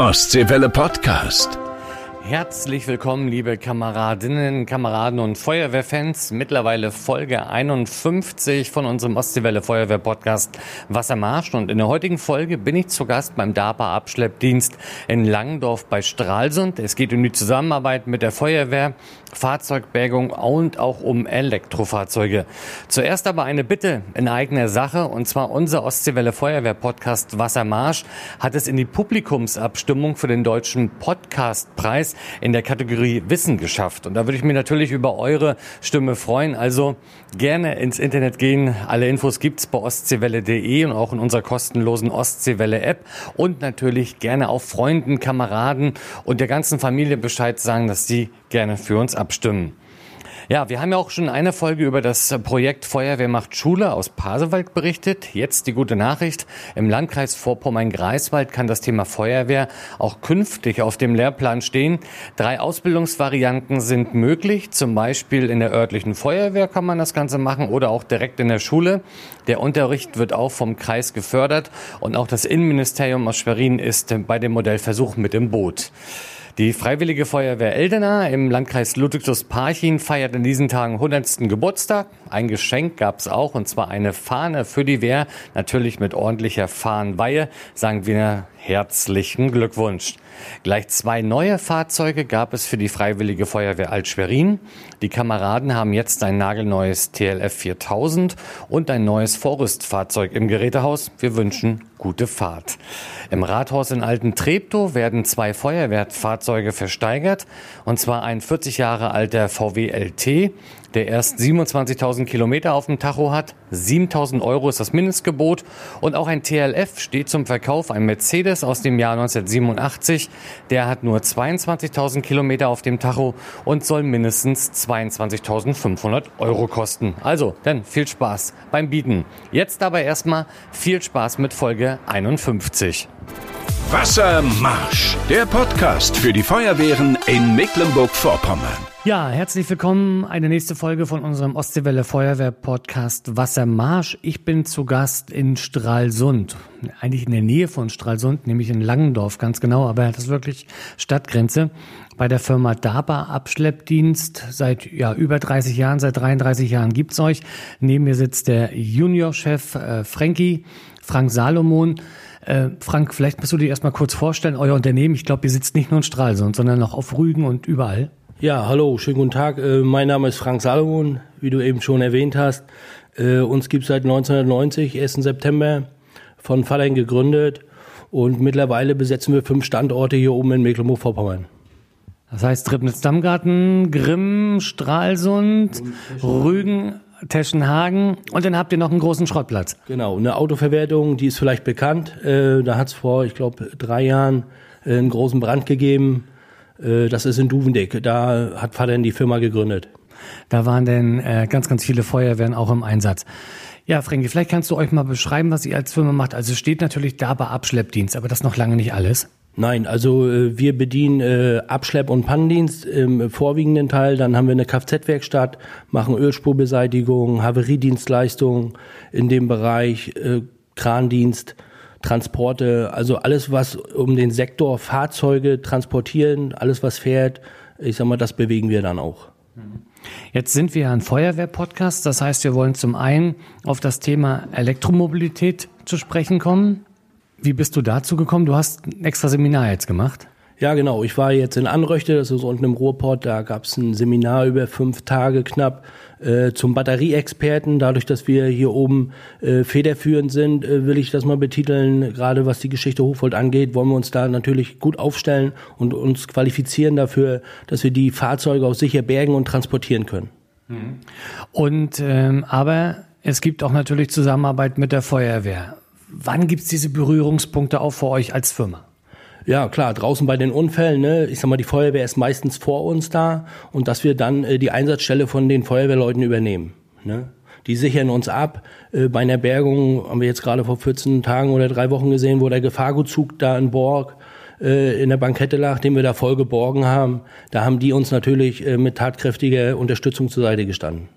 Ostseewelle Podcast. Herzlich willkommen, liebe Kameradinnen, Kameraden und Feuerwehrfans. Mittlerweile Folge 51 von unserem Ostseewelle Feuerwehr Podcast Wassermarsch. Und in der heutigen Folge bin ich zu Gast beim DAPA Abschleppdienst in Langendorf bei Stralsund. Es geht um die Zusammenarbeit mit der Feuerwehr, Fahrzeugbergung und auch um Elektrofahrzeuge. Zuerst aber eine Bitte in eigener Sache. Und zwar unser Ostseewelle Feuerwehr Podcast Wassermarsch hat es in die Publikumsabstimmung für den deutschen Podcastpreis in der Kategorie Wissen geschafft. Und da würde ich mich natürlich über eure Stimme freuen. Also gerne ins Internet gehen. Alle Infos gibt's bei ostseewelle.de und auch in unserer kostenlosen Ostseewelle-App. Und natürlich gerne auch Freunden, Kameraden und der ganzen Familie Bescheid sagen, dass sie gerne für uns abstimmen. Ja, wir haben ja auch schon eine Folge über das Projekt Feuerwehr macht Schule aus Pasewalk berichtet. Jetzt die gute Nachricht. Im Landkreis Vorpommern-Greifswald kann das Thema Feuerwehr auch künftig auf dem Lehrplan stehen. Drei Ausbildungsvarianten sind möglich. Zum Beispiel in der örtlichen Feuerwehr kann man das Ganze machen oder auch direkt in der Schule. Der Unterricht wird auch vom Kreis gefördert und auch das Innenministerium aus Schwerin ist bei dem Modellversuch mit im Boot. Die Freiwillige Feuerwehr Eldena im Landkreis Ludwigslust-Parchim feiert in diesen Tagen 100. Geburtstag. Ein Geschenk gab es auch, und zwar eine Fahne für die Wehr, natürlich mit ordentlicher Fahnenweihe. Sagen wir herzlichen Glückwunsch. Gleich zwei neue Fahrzeuge gab es für die Freiwillige Feuerwehr Alt-Schwerin. Die Kameraden haben jetzt ein nagelneues TLF 4000 und ein neues Vorrüstfahrzeug im Gerätehaus. Wir wünschen gute Fahrt. Im Rathaus in Alten Treptow werden zwei Feuerwehrfahrzeuge versteigert, und zwar ein 40 Jahre alter VW LT der erst 27.000 Kilometer auf dem Tacho hat. 7.000 Euro ist das Mindestgebot. Und auch ein TLF steht zum Verkauf, ein Mercedes aus dem Jahr 1987. Der hat nur 22.000 Kilometer auf dem Tacho und soll mindestens 22.500 Euro kosten. Also, dann viel Spaß beim Bieten. Jetzt aber erstmal viel Spaß mit Folge 51. Wassermarsch, der Podcast für die Feuerwehren in Mecklenburg-Vorpommern. Ja, herzlich willkommen. Eine nächste Folge von unserem Ostseewelle Feuerwehr Podcast Wassermarsch. Ich bin zu Gast in Stralsund. Eigentlich in der Nähe von Stralsund, nämlich in Langendorf, ganz genau. Aber das ist wirklich Stadtgrenze. Bei der Firma DABA Abschleppdienst. Seit ja, über 30 Jahren, seit 33 Jahren gibt's euch. Neben mir sitzt der Juniorchef äh, Frankie, Frank Salomon. Äh, Frank, vielleicht musst du dir erstmal kurz vorstellen, euer Unternehmen. Ich glaube, ihr sitzt nicht nur in Stralsund, sondern auch auf Rügen und überall. Ja, hallo, schönen guten Tag. Äh, mein Name ist Frank Salomon, wie du eben schon erwähnt hast. Äh, uns gibt es seit 1990, 1. September, von Fallen gegründet. Und mittlerweile besetzen wir fünf Standorte hier oben in Mecklenburg-Vorpommern. Das heißt Triebnitz-Dammgarten, Grimm, Stralsund, Rügen, Teschenhagen und dann habt ihr noch einen großen Schrottplatz. Genau, eine Autoverwertung, die ist vielleicht bekannt. Äh, da hat es vor, ich glaube, drei Jahren einen großen Brand gegeben äh, das ist in Duvendeck. Da hat Vater die Firma gegründet. Da waren denn äh, ganz, ganz viele Feuerwehren auch im Einsatz. Ja, Frankie, vielleicht kannst du euch mal beschreiben, was ihr als Firma macht. Also es steht natürlich da bei Abschleppdienst, aber das noch lange nicht alles. Nein, also äh, wir bedienen äh, Abschlepp- und Pannendienst im vorwiegenden Teil. Dann haben wir eine Kfz-Werkstatt, machen Ölspurbeseitigung, Haveriedienstleistungen in dem Bereich, äh, Krandienst. Transporte, also alles, was um den Sektor Fahrzeuge transportieren, alles, was fährt, ich sag mal, das bewegen wir dann auch. Jetzt sind wir ein Feuerwehr-Podcast, das heißt, wir wollen zum einen auf das Thema Elektromobilität zu sprechen kommen. Wie bist du dazu gekommen? Du hast ein extra Seminar jetzt gemacht. Ja, genau. Ich war jetzt in Anröchte, das ist unten im Ruhrport, da gab es ein Seminar über fünf Tage knapp äh, zum Batterieexperten. Dadurch, dass wir hier oben äh, federführend sind, äh, will ich das mal betiteln. Gerade was die Geschichte Hochvolt angeht, wollen wir uns da natürlich gut aufstellen und uns qualifizieren dafür, dass wir die Fahrzeuge auch sicher bergen und transportieren können. Mhm. Und ähm, aber es gibt auch natürlich Zusammenarbeit mit der Feuerwehr. Wann gibt es diese Berührungspunkte auch für euch als Firma? Ja, klar, draußen bei den Unfällen, ne, ich sag mal, die Feuerwehr ist meistens vor uns da und dass wir dann äh, die Einsatzstelle von den Feuerwehrleuten übernehmen. Ne? Die sichern uns ab. Äh, bei einer Bergung haben wir jetzt gerade vor 14 Tagen oder drei Wochen gesehen, wo der Gefahrgutzug da in Borg äh, in der Bankette lag, den wir da voll geborgen haben. Da haben die uns natürlich äh, mit tatkräftiger Unterstützung zur Seite gestanden.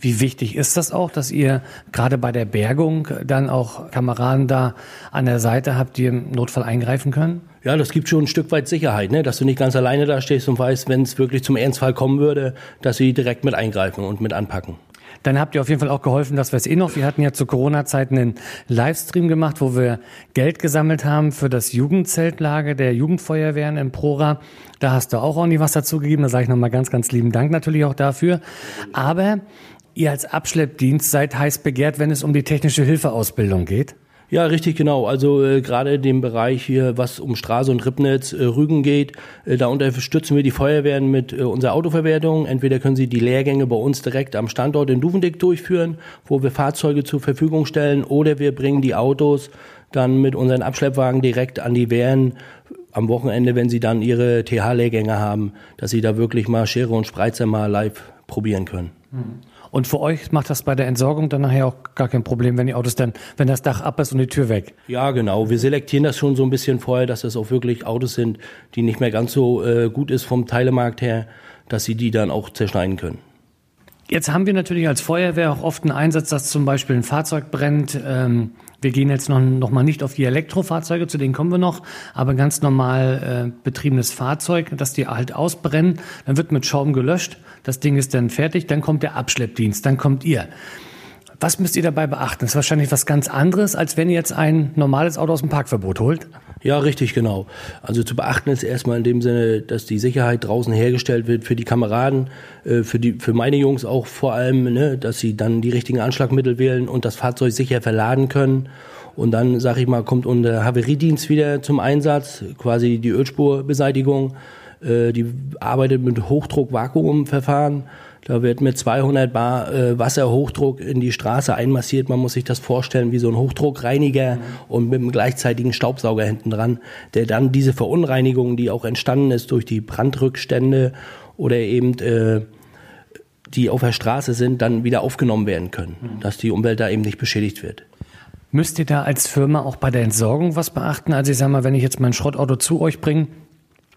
Wie wichtig ist das auch, dass ihr gerade bei der Bergung dann auch Kameraden da an der Seite habt, die im Notfall eingreifen können? Ja, das gibt schon ein Stück weit Sicherheit, ne? dass du nicht ganz alleine da stehst und weißt, wenn es wirklich zum Ernstfall kommen würde, dass sie direkt mit eingreifen und mit anpacken. Dann habt ihr auf jeden Fall auch geholfen, dass wir es eh noch. Wir hatten ja zu Corona-Zeiten einen Livestream gemacht, wo wir Geld gesammelt haben für das Jugendzeltlager der Jugendfeuerwehren in Prora. Da hast du auch ordentlich was dazu gegeben. Da sage ich nochmal ganz, ganz lieben Dank natürlich auch dafür. Aber ihr als Abschleppdienst seid heiß begehrt, wenn es um die technische Hilfeausbildung geht. Ja, richtig genau. Also äh, gerade dem Bereich hier, was um Straße und Rippnetz, äh, Rügen geht, äh, da unterstützen wir die Feuerwehren mit äh, unserer Autoverwertung. Entweder können sie die Lehrgänge bei uns direkt am Standort in Duvendick durchführen, wo wir Fahrzeuge zur Verfügung stellen, oder wir bringen die Autos dann mit unseren Abschleppwagen direkt an die Wehren am Wochenende, wenn sie dann ihre TH-Lehrgänge haben, dass sie da wirklich mal Schere und Spreizer mal live probieren können. Mhm. Und für euch macht das bei der Entsorgung dann nachher auch gar kein Problem, wenn die Autos dann, wenn das Dach ab ist und die Tür weg. Ja, genau. Wir selektieren das schon so ein bisschen vorher, dass das auch wirklich Autos sind, die nicht mehr ganz so äh, gut ist vom Teilemarkt her, dass sie die dann auch zerschneiden können. Jetzt haben wir natürlich als Feuerwehr auch oft einen Einsatz, dass zum Beispiel ein Fahrzeug brennt. Ähm, wir gehen jetzt noch, noch mal nicht auf die Elektrofahrzeuge, zu denen kommen wir noch, aber ganz normal äh, betriebenes Fahrzeug, dass die halt ausbrennen. Dann wird mit Schaum gelöscht, das Ding ist dann fertig, dann kommt der Abschleppdienst, dann kommt ihr. Was müsst ihr dabei beachten? Das ist wahrscheinlich was ganz anderes, als wenn ihr jetzt ein normales Auto aus dem Parkverbot holt. Ja, richtig, genau. Also zu beachten ist erstmal in dem Sinne, dass die Sicherheit draußen hergestellt wird für die Kameraden, äh, für die, für meine Jungs auch vor allem, ne, dass sie dann die richtigen Anschlagmittel wählen und das Fahrzeug sicher verladen können. Und dann, sag ich mal, kommt unser Haveriedienst wieder zum Einsatz, quasi die Ölspurbeseitigung. Äh, die arbeitet mit Hochdruck-Vakuumverfahren. Da wird mit 200 Bar äh, Wasserhochdruck in die Straße einmassiert. Man muss sich das vorstellen wie so ein Hochdruckreiniger mhm. und mit einem gleichzeitigen Staubsauger hinten dran, der dann diese Verunreinigung, die auch entstanden ist durch die Brandrückstände oder eben äh, die auf der Straße sind, dann wieder aufgenommen werden können, mhm. dass die Umwelt da eben nicht beschädigt wird. Müsst ihr da als Firma auch bei der Entsorgung was beachten? Also ich sag mal, wenn ich jetzt mein Schrottauto zu euch bringe,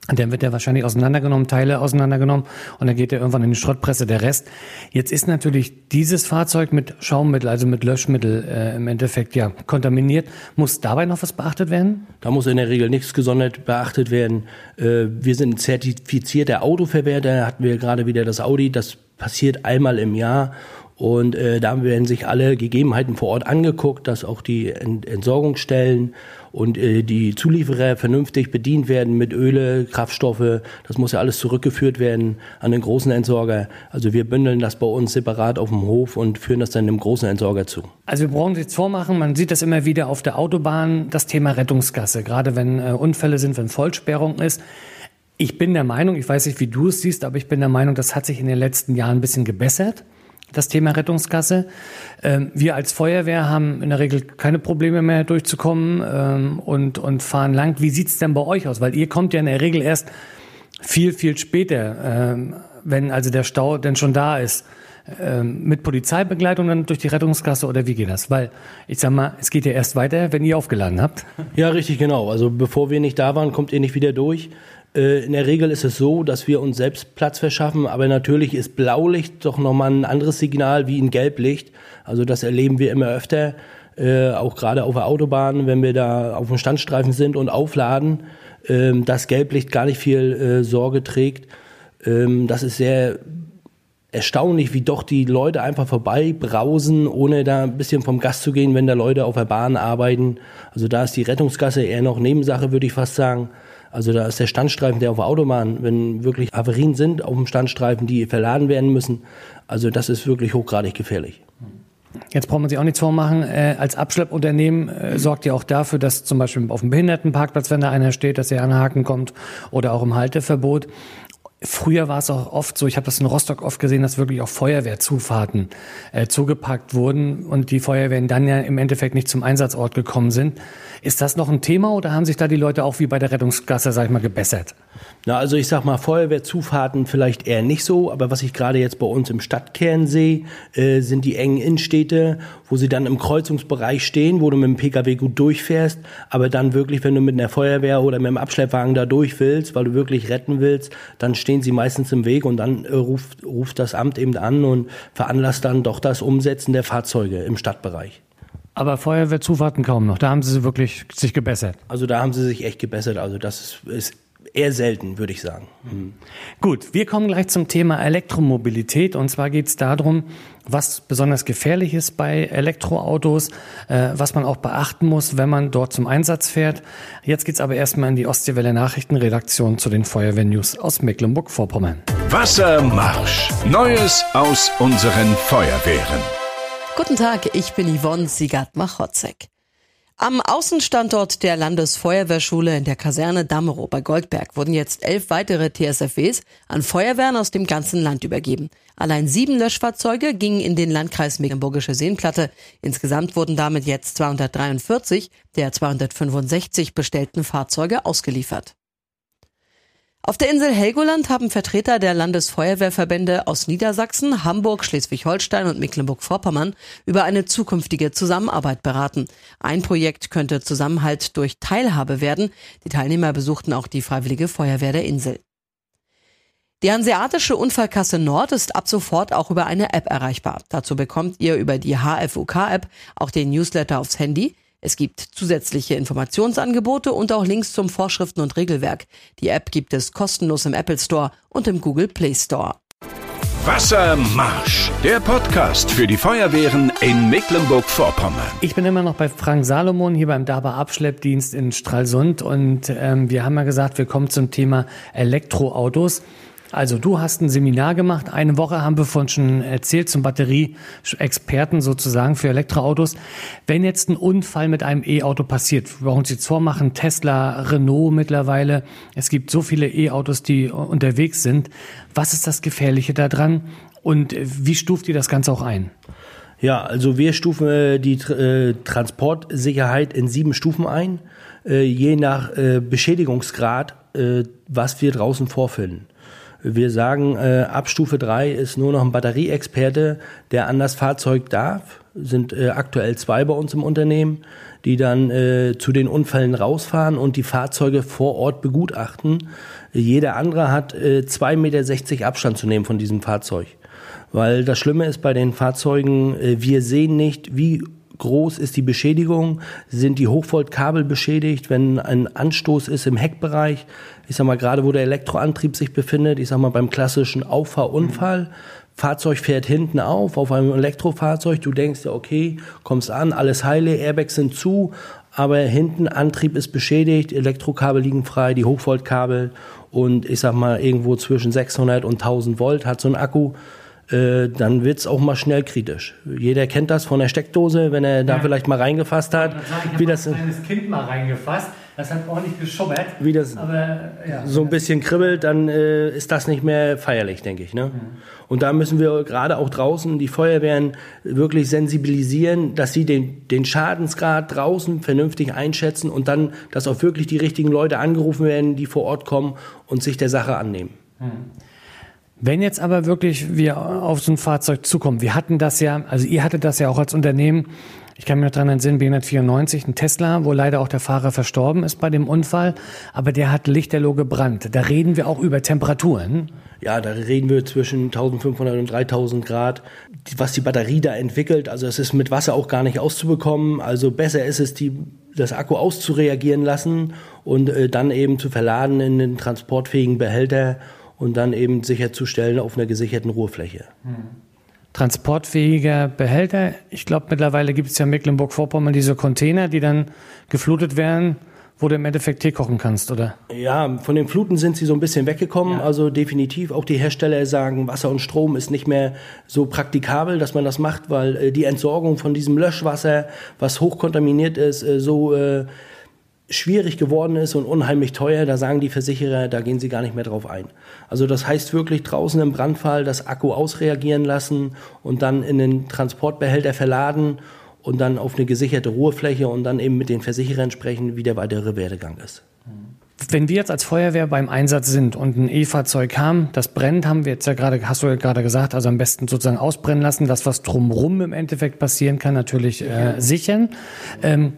dann wird er wahrscheinlich auseinandergenommen, Teile auseinandergenommen und dann geht er irgendwann in die Schrottpresse der Rest. Jetzt ist natürlich dieses Fahrzeug mit Schaummittel, also mit Löschmittel äh, im Endeffekt ja kontaminiert. Muss dabei noch was beachtet werden? Da muss in der Regel nichts gesondert beachtet werden. Äh, wir sind zertifizierter Autoverwerter, hatten wir gerade wieder das Audi, das passiert einmal im Jahr und äh, da werden sich alle Gegebenheiten vor Ort angeguckt, dass auch die Entsorgungsstellen und äh, die Zulieferer vernünftig bedient werden mit Öle, Kraftstoffe. Das muss ja alles zurückgeführt werden an den großen Entsorger. Also wir bündeln das bei uns separat auf dem Hof und führen das dann dem großen Entsorger zu. Also wir brauchen nichts vormachen. Man sieht das immer wieder auf der Autobahn, das Thema Rettungsgasse. Gerade wenn äh, Unfälle sind, wenn Vollsperrung ist. Ich bin der Meinung, ich weiß nicht, wie du es siehst, aber ich bin der Meinung, das hat sich in den letzten Jahren ein bisschen gebessert das Thema Rettungsgasse. Ähm, wir als Feuerwehr haben in der Regel keine Probleme mehr durchzukommen ähm, und, und fahren lang. Wie sieht's denn bei euch aus? Weil ihr kommt ja in der Regel erst viel, viel später, ähm, wenn also der Stau denn schon da ist. Mit Polizeibegleitung dann durch die Rettungsgasse oder wie geht das? Weil ich sag mal, es geht ja erst weiter, wenn ihr aufgeladen habt. Ja, richtig, genau. Also bevor wir nicht da waren, kommt ihr nicht wieder durch. Äh, in der Regel ist es so, dass wir uns selbst Platz verschaffen, aber natürlich ist Blaulicht doch nochmal ein anderes Signal wie ein Gelblicht. Also das erleben wir immer öfter, äh, auch gerade auf der Autobahn, wenn wir da auf dem Standstreifen sind und aufladen, äh, dass Gelblicht gar nicht viel äh, Sorge trägt. Ähm, das ist sehr erstaunlich, wie doch die Leute einfach vorbei brausen, ohne da ein bisschen vom Gas zu gehen, wenn da Leute auf der Bahn arbeiten. Also da ist die Rettungsgasse eher noch Nebensache, würde ich fast sagen. Also da ist der Standstreifen, der auf der Autobahn, wenn wirklich Averien sind auf dem Standstreifen, die verladen werden müssen, also das ist wirklich hochgradig gefährlich. Jetzt braucht man sich auch nichts vormachen. Äh, als Abschleppunternehmen äh, sorgt ihr auch dafür, dass zum Beispiel auf dem Behindertenparkplatz, wenn da einer steht, dass er an Haken kommt oder auch im Halteverbot. Früher war es auch oft so, ich habe das in Rostock oft gesehen, dass wirklich auch Feuerwehrzufahrten äh, zugepackt wurden und die Feuerwehren dann ja im Endeffekt nicht zum Einsatzort gekommen sind. Ist das noch ein Thema oder haben sich da die Leute auch wie bei der Rettungsgasse, sag ich mal, gebessert? Na, also ich sag mal, Feuerwehrzufahrten vielleicht eher nicht so, aber was ich gerade jetzt bei uns im Stadtkern sehe, äh, sind die engen Innenstädte, wo sie dann im Kreuzungsbereich stehen, wo du mit dem Pkw gut durchfährst, aber dann wirklich, wenn du mit einer Feuerwehr oder mit einem Abschleppwagen da durch willst, weil du wirklich retten willst, dann stehen sie meistens im Weg und dann äh, ruft, ruft das Amt eben an und veranlasst dann doch das Umsetzen der Fahrzeuge im Stadtbereich. Aber Feuerwehrzufahrten kaum noch. Da haben sie wirklich sich gebessert. Also da haben sie sich echt gebessert. Also das ist, ist eher selten, würde ich sagen. Mhm. Gut, wir kommen gleich zum Thema Elektromobilität. Und zwar geht es darum, was besonders gefährlich ist bei Elektroautos, äh, was man auch beachten muss, wenn man dort zum Einsatz fährt. Jetzt geht's aber erstmal in die Ostseewelle Nachrichtenredaktion zu den Feuerwehrnews aus Mecklenburg-Vorpommern. Wassermarsch. Neues aus unseren Feuerwehren. Guten Tag, ich bin Yvonne Sigat-Machotzek. Am Außenstandort der Landesfeuerwehrschule in der Kaserne Damerow bei Goldberg wurden jetzt elf weitere TSFWs an Feuerwehren aus dem ganzen Land übergeben. Allein sieben Löschfahrzeuge gingen in den Landkreis Mecklenburgische Seenplatte. Insgesamt wurden damit jetzt 243 der 265 bestellten Fahrzeuge ausgeliefert. Auf der Insel Helgoland haben Vertreter der Landesfeuerwehrverbände aus Niedersachsen, Hamburg, Schleswig-Holstein und Mecklenburg-Vorpommern über eine zukünftige Zusammenarbeit beraten. Ein Projekt könnte Zusammenhalt durch Teilhabe werden. Die Teilnehmer besuchten auch die Freiwillige Feuerwehr der Insel. Die Hanseatische Unfallkasse Nord ist ab sofort auch über eine App erreichbar. Dazu bekommt ihr über die HFUK-App auch den Newsletter aufs Handy. Es gibt zusätzliche Informationsangebote und auch Links zum Vorschriften und Regelwerk. Die App gibt es kostenlos im Apple Store und im Google Play Store. Wassermarsch, der Podcast für die Feuerwehren in Mecklenburg-Vorpommern. Ich bin immer noch bei Frank Salomon hier beim DABA Abschleppdienst in Stralsund und ähm, wir haben ja gesagt, wir kommen zum Thema Elektroautos. Also du hast ein Seminar gemacht, eine Woche haben wir von schon erzählt zum Batterieexperten sozusagen für Elektroautos. Wenn jetzt ein Unfall mit einem E-Auto passiert, wir brauchen uns jetzt vormachen, Tesla, Renault mittlerweile, es gibt so viele E-Autos, die unterwegs sind. Was ist das Gefährliche daran und wie stuft ihr das Ganze auch ein? Ja, also wir stufen äh, die äh, Transportsicherheit in sieben Stufen ein, äh, je nach Beschädigungsgrad, was wir draußen vorfinden. Wir sagen, äh, ab Stufe 3 ist nur noch ein Batterieexperte, der an das Fahrzeug darf. Sind äh, aktuell zwei bei uns im Unternehmen, die dann äh, zu den Unfällen rausfahren und die Fahrzeuge vor Ort begutachten. Jeder andere hat äh, 2,60 Meter Abstand zu nehmen von diesem Fahrzeug. Weil das Schlimme ist bei den Fahrzeugen, äh, wir sehen nicht, wie groß ist die Beschädigung, sind die Hochvoltkabel beschädigt, wenn ein Anstoß ist im Heckbereich, ich sag mal gerade wo der Elektroantrieb sich befindet, ich sag mal beim klassischen Auffahrunfall, mhm. Fahrzeug fährt hinten auf, auf einem Elektrofahrzeug, du denkst ja, okay, kommst an, alles heile, Airbags sind zu, aber hinten Antrieb ist beschädigt, Elektrokabel liegen frei, die Hochvoltkabel und ich sag mal irgendwo zwischen 600 und 1000 Volt hat so ein Akku, äh, dann wird's auch mal schnell kritisch. Jeder kennt das von der Steckdose, wenn er da vielleicht mal reingefasst hat. Ich wie das ein kleines Kind mal reingefasst. Das hat ordentlich geschubbert. Wie das aber, ja, so ein bisschen kribbelt, dann äh, ist das nicht mehr feierlich, denke ich. Ne? Mhm. Und da müssen wir gerade auch draußen die Feuerwehren wirklich sensibilisieren, dass sie den, den Schadensgrad draußen vernünftig einschätzen und dann, dass auch wirklich die richtigen Leute angerufen werden, die vor Ort kommen und sich der Sache annehmen. Mhm. Wenn jetzt aber wirklich wir auf so ein Fahrzeug zukommen, wir hatten das ja, also ihr hattet das ja auch als Unternehmen, ich kann mich noch dran entsinnen, B194, ein Tesla, wo leider auch der Fahrer verstorben ist bei dem Unfall, aber der hat lichterloh gebrannt. Da reden wir auch über Temperaturen. Ja, da reden wir zwischen 1500 und 3000 Grad. Was die Batterie da entwickelt, also es ist mit Wasser auch gar nicht auszubekommen. Also besser ist es, die, das Akku auszureagieren lassen und äh, dann eben zu verladen in den transportfähigen Behälter und dann eben sicherzustellen auf einer gesicherten Ruhefläche. Transportfähiger Behälter. Ich glaube, mittlerweile gibt es ja in Mecklenburg-Vorpommern diese Container, die dann geflutet werden, wo du im Endeffekt Tee kochen kannst, oder? Ja, von den Fluten sind sie so ein bisschen weggekommen. Ja. Also definitiv. Auch die Hersteller sagen, Wasser und Strom ist nicht mehr so praktikabel, dass man das macht, weil äh, die Entsorgung von diesem Löschwasser, was hochkontaminiert ist, äh, so äh, schwierig geworden ist und unheimlich teuer, da sagen die Versicherer, da gehen sie gar nicht mehr drauf ein. Also das heißt wirklich draußen im Brandfall das Akku ausreagieren lassen und dann in den Transportbehälter verladen und dann auf eine gesicherte Ruhefläche und dann eben mit den Versicherern sprechen, wie der weitere Werdegang ist. Wenn wir jetzt als Feuerwehr beim Einsatz sind und ein E-Fahrzeug haben, das brennt, haben wir jetzt ja gerade, hast du ja gerade gesagt, also am besten sozusagen ausbrennen lassen, das was drumrum im Endeffekt passieren kann, natürlich äh, sichern. Ähm,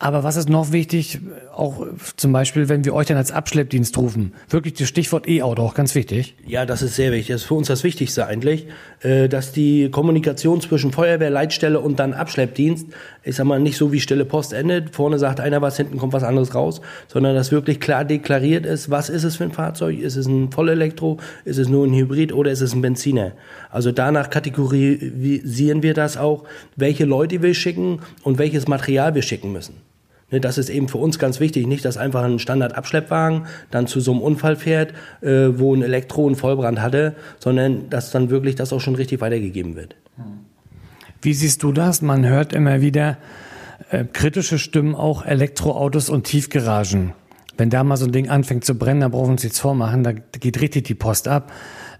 Aber was ist noch wichtig, auch zum Beispiel, wenn wir euch dann als Abschleppdienst rufen? Wirklich das Stichwort E-Auto, auch ganz wichtig. Ja, das ist sehr wichtig. Das ist für uns das Wichtigste eigentlich, äh, dass die Kommunikation zwischen Feuerwehr, Leitstelle und dann Abschleppdienst, ich sag mal, nicht so wie Stille Post endet. Vorne sagt einer was, hinten kommt was anderes raus, sondern dass wirklich klar deklariert ist, was ist es für ein Fahrzeug? Ist es ein Vollelektro? Ist es nur ein Hybrid oder ist es ein Benziner? Also danach kategorisieren wir das auch, welche Leute wir schicken und welches Material wir schicken müssen. Ne, das ist eben für uns ganz wichtig, nicht, dass einfach ein Standard-Abschleppwagen dann zu so einem Unfall fährt, äh, wo ein Elektro einen Vollbrand hatte, sondern dass dann wirklich das auch schon richtig weitergegeben wird. Wie siehst du das? Man hört immer wieder äh, kritische Stimmen auch Elektroautos und Tiefgaragen. Wenn da mal so ein Ding anfängt zu brennen, dann brauchen wir uns nichts vormachen, da geht richtig die Post ab.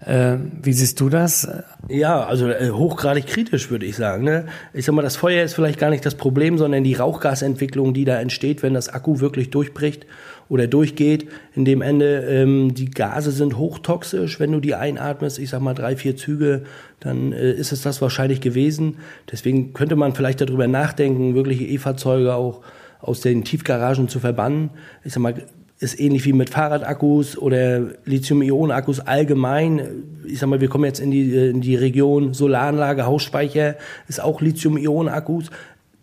Äh, wie siehst du das? Ja, also äh, hochgradig kritisch würde ich sagen. Ne? Ich sag mal, das Feuer ist vielleicht gar nicht das Problem, sondern die Rauchgasentwicklung, die da entsteht, wenn das Akku wirklich durchbricht oder durchgeht. In dem Ende, ähm, die Gase sind hochtoxisch. Wenn du die einatmest, ich sag mal drei, vier Züge, dann äh, ist es das wahrscheinlich gewesen. Deswegen könnte man vielleicht darüber nachdenken, wirkliche E-Fahrzeuge auch aus den Tiefgaragen zu verbannen. Ich sag mal, ist ähnlich wie mit Fahrradakkus oder Lithium-Ionen-Akkus allgemein. Ich sag mal, wir kommen jetzt in die, in die Region Solaranlage, Hausspeicher, ist auch Lithium-Ionen-Akkus.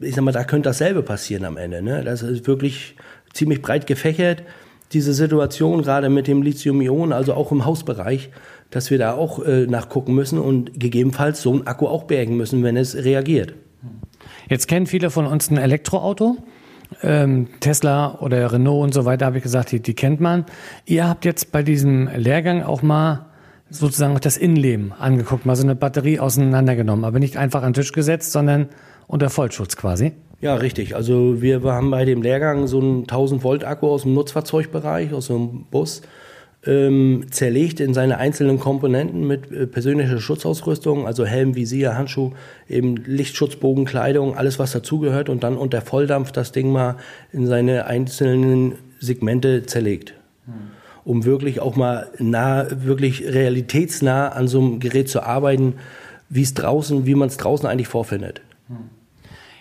Ich sag mal, da könnte dasselbe passieren am Ende. Ne? Das ist wirklich ziemlich breit gefächert, diese Situation gerade mit dem Lithium-Ionen, also auch im Hausbereich, dass wir da auch äh, nachgucken müssen und gegebenenfalls so einen Akku auch bergen müssen, wenn es reagiert. Jetzt kennen viele von uns ein Elektroauto. Ähm, Tesla oder Renault und so weiter, habe ich gesagt, die, die kennt man. Ihr habt jetzt bei diesem Lehrgang auch mal sozusagen das Innenleben angeguckt, mal so eine Batterie auseinandergenommen, aber nicht einfach an den Tisch gesetzt, sondern unter Vollschutz quasi. Ja, richtig. Also wir haben bei dem Lehrgang so einen 1000 Volt Akku aus dem Nutzfahrzeugbereich, aus so einem Bus ähm, zerlegt in seine einzelnen Komponenten mit äh, persönlicher Schutzausrüstung, also Helm, Visier, Handschuh, eben Lichtschutzbogen, Kleidung, alles was dazugehört und dann unter Volldampf das Ding mal in seine einzelnen Segmente zerlegt. Hm. Um wirklich auch mal nah, wirklich realitätsnah an so einem Gerät zu arbeiten, wie es draußen, wie man es draußen eigentlich vorfindet. Hm.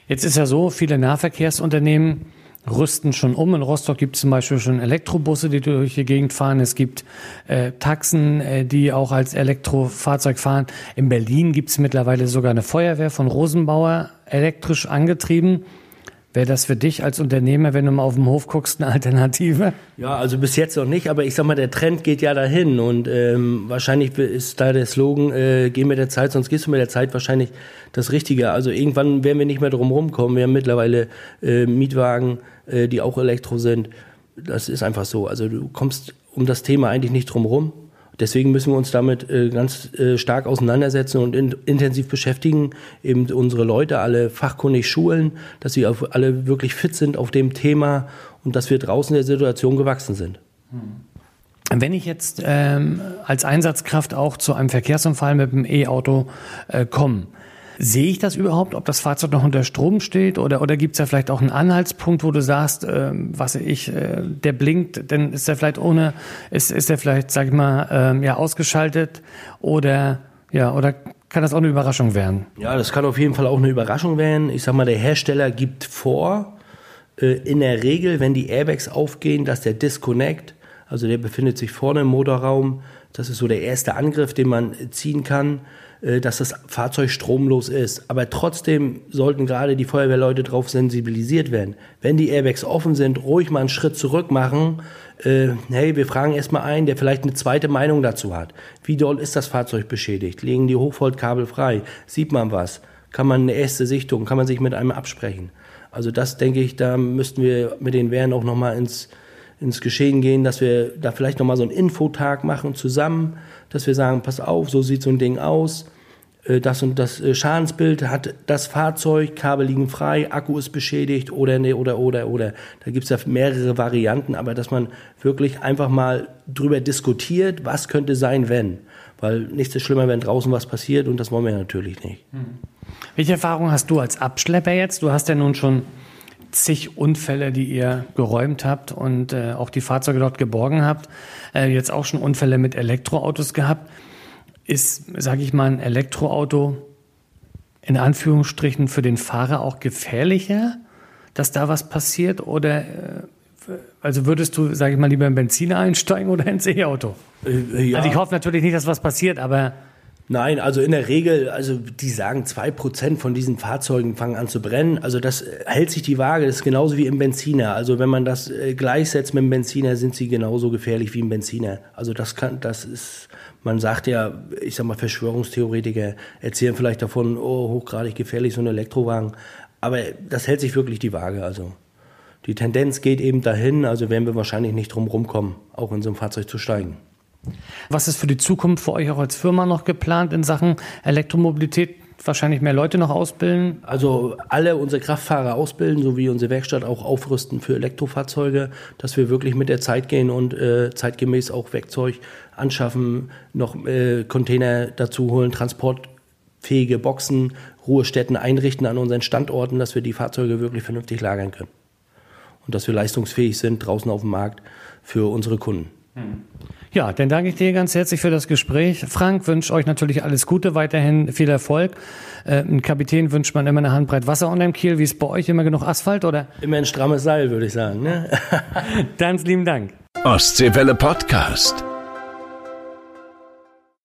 Jetzt ist ja so, viele Nahverkehrsunternehmen rüsten schon um. In Rostock gibt es zum Beispiel schon Elektrobusse, die durch die Gegend fahren. Es gibt äh, Taxen, äh, die auch als Elektrofahrzeug fahren. In Berlin gibt es mittlerweile sogar eine Feuerwehr von Rosenbauer, elektrisch angetrieben. Wäre das für dich als Unternehmer, wenn du mal auf dem Hof guckst, eine Alternative? Ja, also bis jetzt noch nicht, aber ich sag mal, der Trend geht ja dahin und ähm, wahrscheinlich ist da der Slogan, äh, geh mit der Zeit, sonst gehst du mit der Zeit wahrscheinlich das Richtige. Also irgendwann werden wir nicht mehr drum rumkommen. Wir haben mittlerweile äh, Mietwagen, äh, die auch Elektro sind. Das ist einfach so. Also du kommst um das Thema eigentlich nicht drum rum. Deswegen müssen wir uns damit äh, ganz äh, stark auseinandersetzen und in, intensiv beschäftigen, eben unsere Leute alle fachkundig schulen, dass sie alle wirklich fit sind auf dem Thema und dass wir draußen der Situation gewachsen sind. Wenn ich jetzt ähm, als Einsatzkraft auch zu einem Verkehrsunfall mit dem E-Auto äh, komme, Sehe ich das überhaupt, ob das Fahrzeug noch unter Strom steht oder, oder gibt es da vielleicht auch einen Anhaltspunkt, wo du sagst, äh, was ich, äh, der blinkt, dann ist der vielleicht ohne, ist, ist der vielleicht, sag ich mal, ähm, ja, ausgeschaltet oder, ja, oder kann das auch eine Überraschung werden? Ja, das kann auf jeden Fall auch eine Überraschung werden. Ich sag mal, der Hersteller gibt vor, äh, in der Regel, wenn die Airbags aufgehen, dass der Disconnect, also der befindet sich vorne im Motorraum, das ist so der erste Angriff, den man ziehen kann äh, dass das Fahrzeug stromlos ist. Aber trotzdem sollten gerade die Feuerwehrleute darauf sensibilisiert werden. Wenn die Airbags offen sind, ruhig mal einen Schritt zurück machen. Äh, hey, wir fragen erstmal einen, der vielleicht eine zweite Meinung dazu hat. Wie doll ist das Fahrzeug beschädigt? Legen die Hochvoltkabel frei? Sieht man was? Kann man eine erste Sichtung? Kann man sich mit einem absprechen? Also das denke ich, da müssten wir mit den Wehren auch nochmal ins, ins Geschehen gehen, dass wir da vielleicht nochmal so einen Infotag machen zusammen, dass wir sagen, pass auf, so sieht so ein Ding aus, äh, das und das äh, Schadensbild hat das Fahrzeug, Kabel liegen frei, Akku ist beschädigt oder ne, oder oder oder. Da gibt es ja mehrere Varianten, aber dass man wirklich einfach mal drüber diskutiert, was könnte sein, wenn. Weil nichts ist schlimmer, wenn draußen was passiert und das wollen wir natürlich nicht. Hm. Welche Erfahrung hast du als Abschlepper jetzt? Du hast ja nun schon zig Unfälle, die ihr geräumt habt und äh, auch die Fahrzeuge dort geborgen habt. Äh, jetzt auch schon Unfälle mit Elektroautos gehabt. Ist, sage ich mal, ein Elektroauto in Anführungsstrichen für den Fahrer auch gefährlicher? dass da was passiert? Oder äh, also würdest du, sage ich mal, lieber in Benziner einsteigen oder ins E-Auto? Äh, ja. Also ich hoffe natürlich nicht, dass was passiert, aber Nein, also in der Regel, also die sagen, zwei Prozent von diesen Fahrzeugen fangen an zu brennen. Also das äh, hält sich die Waage, das ist genauso wie im Benziner. Also wenn man das äh, gleichsetzt mit dem Benziner, sind sie genauso gefährlich wie im Benziner. Also das kann, das ist, man sagt ja, ich sag mal, Verschwörungstheoretiker erzählen vielleicht davon, oh, hochgradig gefährlich, so ein Elektrowagen. Aber das hält sich wirklich die Waage, also. Die Tendenz geht eben dahin, also werden wir wahrscheinlich nicht drum rumkommen, auch in so ein Fahrzeug zu steigen. Was ist für die Zukunft für euch auch als Firma noch geplant in Sachen Elektromobilität? Wahrscheinlich mehr Leute noch ausbilden? Also alle unsere Kraftfahrer ausbilden, sowie unsere Werkstatt auch aufrüsten für Elektrofahrzeuge, dass wir wirklich mit der Zeit gehen und äh, zeitgemäß auch Werkzeug anschaffen, noch äh, Container dazu holen, transportfähige Boxen, Ruhestätten einrichten an unseren Standorten, dass wir die Fahrzeuge wirklich vernünftig lagern können. Und dass wir leistungsfähig sind draußen auf dem Markt für unsere Kunden. Hm. Ja, dann danke ich dir ganz herzlich für das Gespräch. Frank wünscht euch natürlich alles Gute, weiterhin viel Erfolg. Äh, ein Kapitän wünscht man immer eine Handbreit Wasser unter dem Kiel. Wie ist bei euch immer genug Asphalt, oder? Immer ein strammes Seil, würde ich sagen. Ne? Ganz lieben Dank. Ostseewelle Podcast.